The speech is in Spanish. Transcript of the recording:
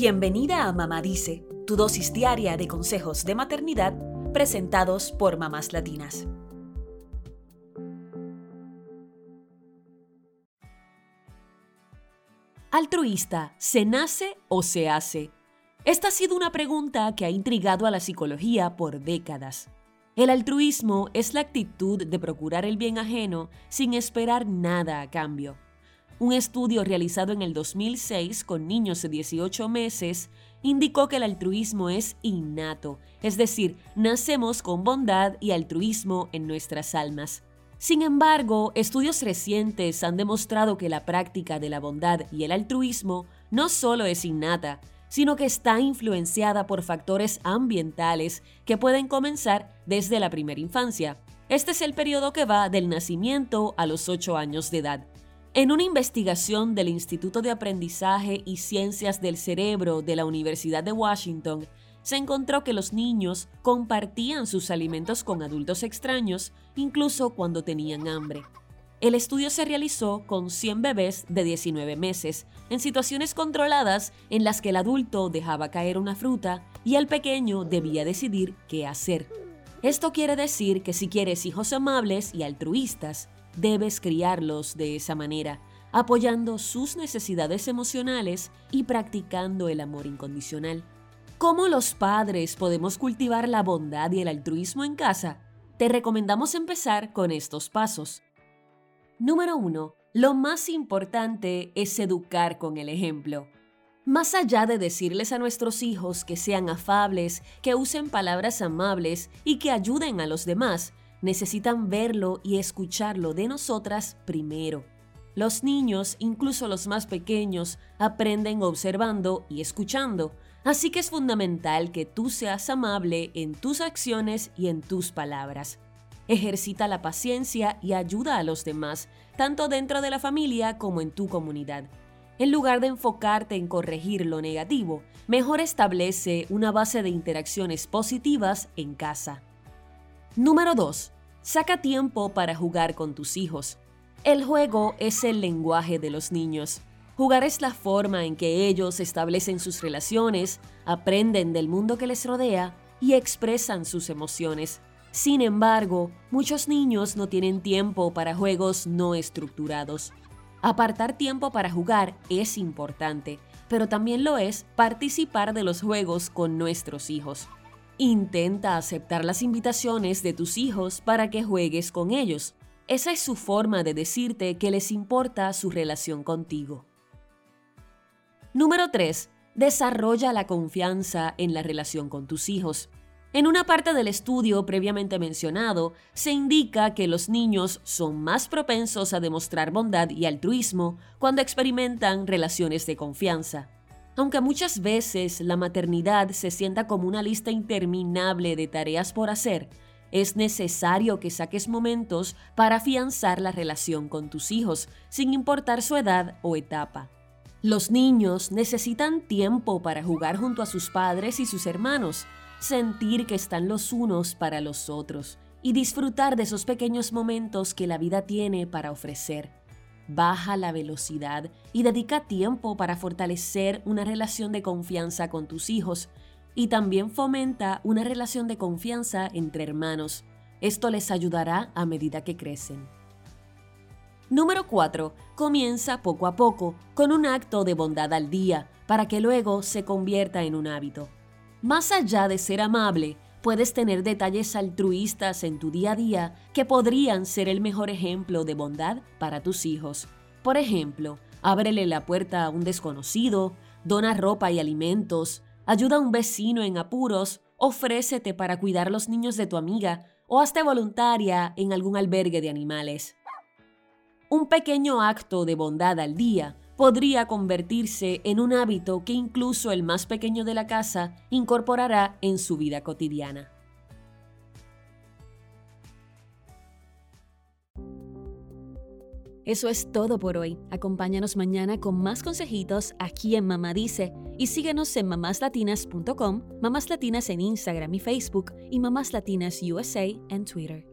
Bienvenida a Mamá Dice, tu dosis diaria de consejos de maternidad presentados por mamás latinas. Altruista, ¿se nace o se hace? Esta ha sido una pregunta que ha intrigado a la psicología por décadas. El altruismo es la actitud de procurar el bien ajeno sin esperar nada a cambio. Un estudio realizado en el 2006 con niños de 18 meses indicó que el altruismo es innato, es decir, nacemos con bondad y altruismo en nuestras almas. Sin embargo, estudios recientes han demostrado que la práctica de la bondad y el altruismo no solo es innata, sino que está influenciada por factores ambientales que pueden comenzar desde la primera infancia. Este es el periodo que va del nacimiento a los 8 años de edad. En una investigación del Instituto de Aprendizaje y Ciencias del Cerebro de la Universidad de Washington, se encontró que los niños compartían sus alimentos con adultos extraños, incluso cuando tenían hambre. El estudio se realizó con 100 bebés de 19 meses, en situaciones controladas en las que el adulto dejaba caer una fruta y el pequeño debía decidir qué hacer. Esto quiere decir que si quieres hijos amables y altruistas, debes criarlos de esa manera, apoyando sus necesidades emocionales y practicando el amor incondicional. ¿Cómo los padres podemos cultivar la bondad y el altruismo en casa? Te recomendamos empezar con estos pasos. Número 1. Lo más importante es educar con el ejemplo. Más allá de decirles a nuestros hijos que sean afables, que usen palabras amables y que ayuden a los demás, necesitan verlo y escucharlo de nosotras primero. Los niños, incluso los más pequeños, aprenden observando y escuchando, así que es fundamental que tú seas amable en tus acciones y en tus palabras. Ejercita la paciencia y ayuda a los demás, tanto dentro de la familia como en tu comunidad. En lugar de enfocarte en corregir lo negativo, mejor establece una base de interacciones positivas en casa. Número 2. Saca tiempo para jugar con tus hijos. El juego es el lenguaje de los niños. Jugar es la forma en que ellos establecen sus relaciones, aprenden del mundo que les rodea y expresan sus emociones. Sin embargo, muchos niños no tienen tiempo para juegos no estructurados. Apartar tiempo para jugar es importante, pero también lo es participar de los juegos con nuestros hijos. Intenta aceptar las invitaciones de tus hijos para que juegues con ellos. Esa es su forma de decirte que les importa su relación contigo. Número 3. Desarrolla la confianza en la relación con tus hijos. En una parte del estudio previamente mencionado, se indica que los niños son más propensos a demostrar bondad y altruismo cuando experimentan relaciones de confianza. Aunque muchas veces la maternidad se sienta como una lista interminable de tareas por hacer, es necesario que saques momentos para afianzar la relación con tus hijos, sin importar su edad o etapa. Los niños necesitan tiempo para jugar junto a sus padres y sus hermanos, sentir que están los unos para los otros y disfrutar de esos pequeños momentos que la vida tiene para ofrecer baja la velocidad y dedica tiempo para fortalecer una relación de confianza con tus hijos y también fomenta una relación de confianza entre hermanos. Esto les ayudará a medida que crecen. Número 4. Comienza poco a poco, con un acto de bondad al día, para que luego se convierta en un hábito. Más allá de ser amable, puedes tener detalles altruistas en tu día a día que podrían ser el mejor ejemplo de bondad para tus hijos. Por ejemplo, ábrele la puerta a un desconocido, dona ropa y alimentos, ayuda a un vecino en apuros, ofrécete para cuidar los niños de tu amiga o hazte voluntaria en algún albergue de animales. Un pequeño acto de bondad al día podría convertirse en un hábito que incluso el más pequeño de la casa incorporará en su vida cotidiana. Eso es todo por hoy. Acompáñanos mañana con más consejitos aquí en Mamá Dice y síguenos en mamáslatinas.com, Mamás Latinas en Instagram y Facebook y Mamás Latinas USA en Twitter.